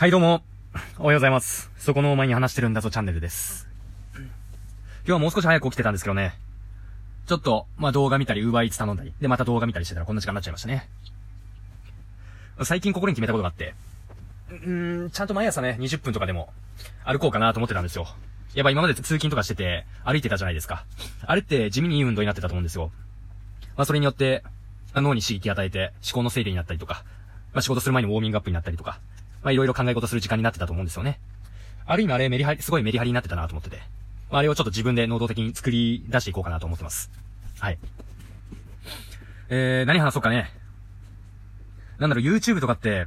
はいどうも、おはようございます。そこのお前に話してるんだぞチャンネルです。今日はもう少し早く起きてたんですけどね。ちょっと、まあ、動画見たり、ウーバーイーツ頼んだり、で、また動画見たりしてたらこんな時間になっちゃいましたね。最近心に決めたことがあって、うーん、ちゃんと毎朝ね、20分とかでも歩こうかなと思ってたんですよ。やっぱ今まで通勤とかしてて、歩いてたじゃないですか。あれって地味にいい運動になってたと思うんですよ。まあ、それによって、脳に刺激与えて、思考の整理になったりとか、まあ、仕事する前にウォーミングアップになったりとか、まあ、いろいろ考え事する時間になってたと思うんですよね。ある意味あれメリハリ、すごいメリハリになってたなと思ってて。まあ、あれをちょっと自分で能動的に作り出していこうかなと思ってます。はい。えー、何話そうかね。なんだろう、YouTube とかって、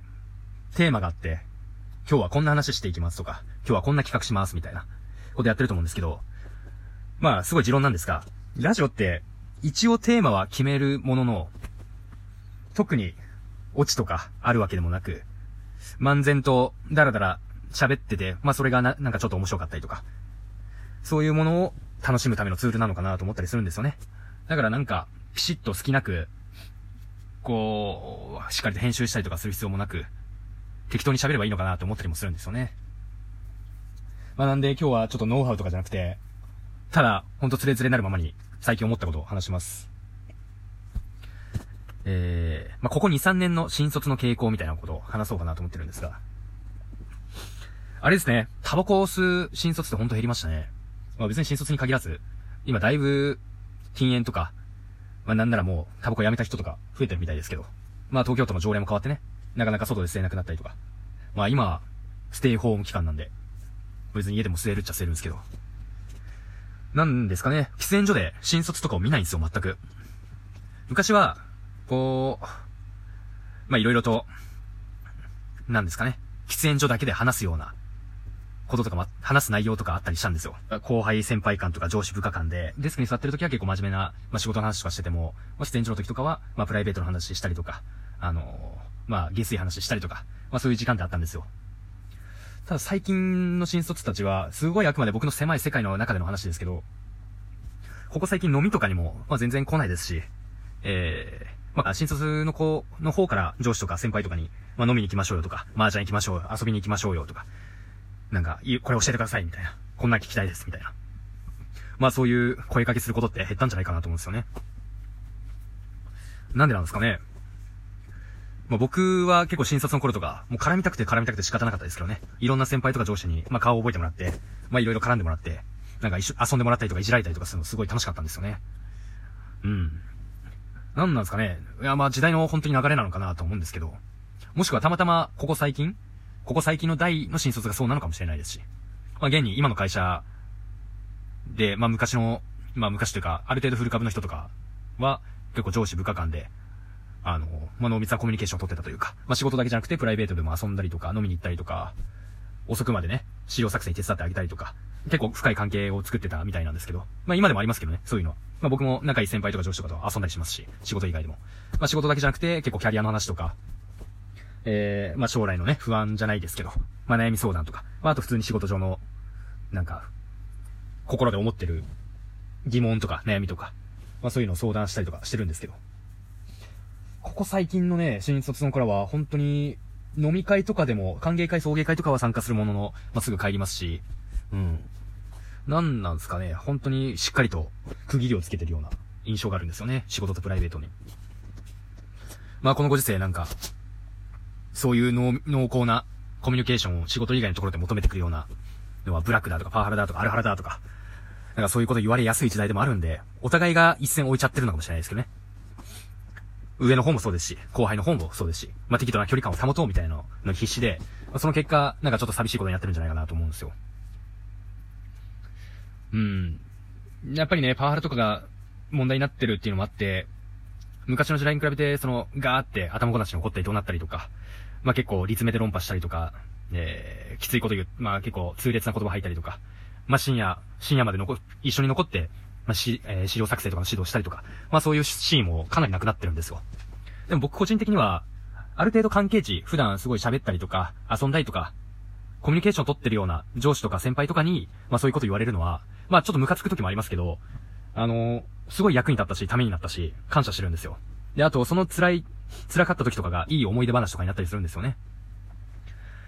テーマがあって、今日はこんな話していきますとか、今日はこんな企画しますみたいなことやってると思うんですけど、まあ、すごい持論なんですが、ラジオって、一応テーマは決めるものの、特に、オチとかあるわけでもなく、漫然と、だらだら喋ってて、まあそれがな、なんかちょっと面白かったりとか、そういうものを楽しむためのツールなのかなと思ったりするんですよね。だからなんか、ピシッと好きなく、こう、しっかりと編集したりとかする必要もなく、適当に喋ればいいのかなと思ったりもするんですよね。まあなんで今日はちょっとノウハウとかじゃなくて、ただ、ほんとつれづれなるままに最近思ったことを話します。えー、まあ、ここ2、3年の新卒の傾向みたいなことを話そうかなと思ってるんですが。あれですね、タバコを吸う新卒ってほんと減りましたね。まあ、別に新卒に限らず、今だいぶ禁煙とか、まあ、なんならもうタバコやめた人とか増えてるみたいですけど。まあ、東京都の条例も変わってね、なかなか外で吸えなくなったりとか。まあ、今、ステイホーム期間なんで、別に家でも吸えるっちゃ吸えるんですけど。なんですかね、喫煙所で新卒とかを見ないんですよ、全く。昔は、こう、まあ、いろいろと、なんですかね。喫煙所だけで話すようなこととか、ま、話す内容とかあったりしたんですよ。後輩先輩間とか上司部下間で、デスクに座ってる時は結構真面目な、まあ、仕事の話とかしてても、まあ、喫煙所の時とかは、ま、プライベートの話したりとか、あのま、下水話したりとか、まあ、そういう時間ってあったんですよ。ただ最近の新卒たちは、すごいあくまで僕の狭い世界の中での話ですけど、ここ最近飲みとかにも、まあ、全然来ないですし、えー、まあ、新卒の子の方から上司とか先輩とかに、まあ、飲みに行きましょうよとか、麻雀行きましょうよ、遊びに行きましょうよとか、なんか、これ教えてくださいみたいな。こんな聞きたいですみたいな。まあそういう声かけすることって減ったんじゃないかなと思うんですよね。なんでなんですかね。まあ僕は結構新卒の頃とか、もう絡みたくて絡みたくて仕方なかったですけどね。いろんな先輩とか上司に、まあ顔を覚えてもらって、まあいろいろ絡んでもらって、なんか一緒、遊んでもらったりとかいじられたりとかするのすごい楽しかったんですよね。うん。なんなんですかね。いや、まあ時代の本当に流れなのかなと思うんですけど。もしくはたまたま、ここ最近？ここ最近の代の新卒がそうなのかもしれないですし。まあ現に今の会社で、まあ昔の、まあ昔というか、ある程度フル株の人とかは、結構上司部下間で、あの、まあ濃密なコミュニケーションを取ってたというか、まあ仕事だけじゃなくてプライベートでも遊んだりとか、飲みに行ったりとか、遅くまでね、資料作成に手伝ってあげたりとか、結構深い関係を作ってたみたいなんですけど、まあ今でもありますけどね、そういうのは。まあ僕も仲いい先輩とか上司とかと遊んだりしますし、仕事以外でも。まあ仕事だけじゃなくて、結構キャリアの話とか、えー、まあ将来のね、不安じゃないですけど、まあ悩み相談とか、まああと普通に仕事上の、なんか、心で思ってる疑問とか悩みとか、まあそういうのを相談したりとかしてるんですけど。ここ最近のね、新卒の頃は本当に飲み会とかでも、歓迎会、送迎会とかは参加するものの、まあすぐ帰りますし、うん。なんなんですかね、本当にしっかりと区切りをつけてるような印象があるんですよね。仕事とプライベートに。まあこのご時世なんか、そういう濃濃厚なコミュニケーションを仕事以外のところで求めてくるようなのはブラックだとかパワハラだとかアルハラだとか、なんかそういうこと言われやすい時代でもあるんで、お互いが一線置いちゃってるのかもしれないですけどね。上の方もそうですし、後輩の方もそうですし、まあ、適度な距離感を保とうみたいなの必死で、まその結果、なんかちょっと寂しいことになってるんじゃないかなと思うんですよ。うん。やっぱりね、パワハラとかが問題になってるっていうのもあって、昔の時代に比べて、その、ガーって頭ごなしに怒ったりどうなったりとか、まあ、結構、立めて論破したりとか、えー、きついこと言う、まあ、結構、痛烈な言葉吐いたりとか、まあ、深夜、深夜まで残、一緒に残って、まあ、し、えー、資料作成とかの指導したりとか、まあ、そういうシーンもかなりなくなってるんですよ。でも僕個人的には、ある程度関係値、普段すごい喋ったりとか、遊んだりとか、コミュニケーションを取ってるような上司とか先輩とかに、まあそういうこと言われるのは、まあちょっとムカつく時もありますけど、あのーすごい役に立ったし、ためになったし、感謝してるんですよ。で、あと、その辛い、辛かった時とかがいい思い出話とかになったりするんですよね。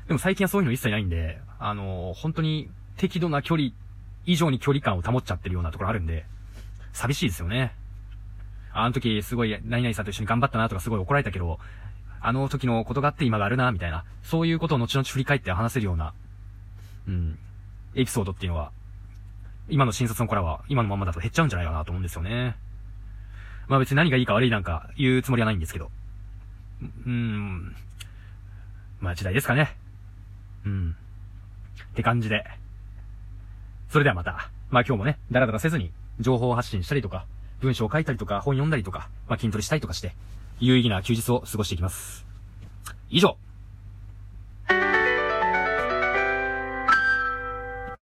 でも最近はそういうの一切ないんで、あのー、本当に適度な距離以上に距離感を保っちゃってるようなところあるんで、寂しいですよね。あの時すごい何々さんと一緒に頑張ったなとかすごい怒られたけど、あの時のことがあって今があるな、みたいな、そういうことを後々振り返って話せるような、うん、エピソードっていうのは、今の新卒の子らは今のままだと減っちゃうんじゃないかなと思うんですよね。まあ別に何がいいか悪いなんか言うつもりはないんですけど。うーん。まあ時代ですかね。うん。って感じで。それではまた。まあ今日もね、だらだらせずに情報発信したりとか、文章を書いたりとか、本読んだりとか、まあ筋トレしたりとかして、有意義な休日を過ごしていきます。以上、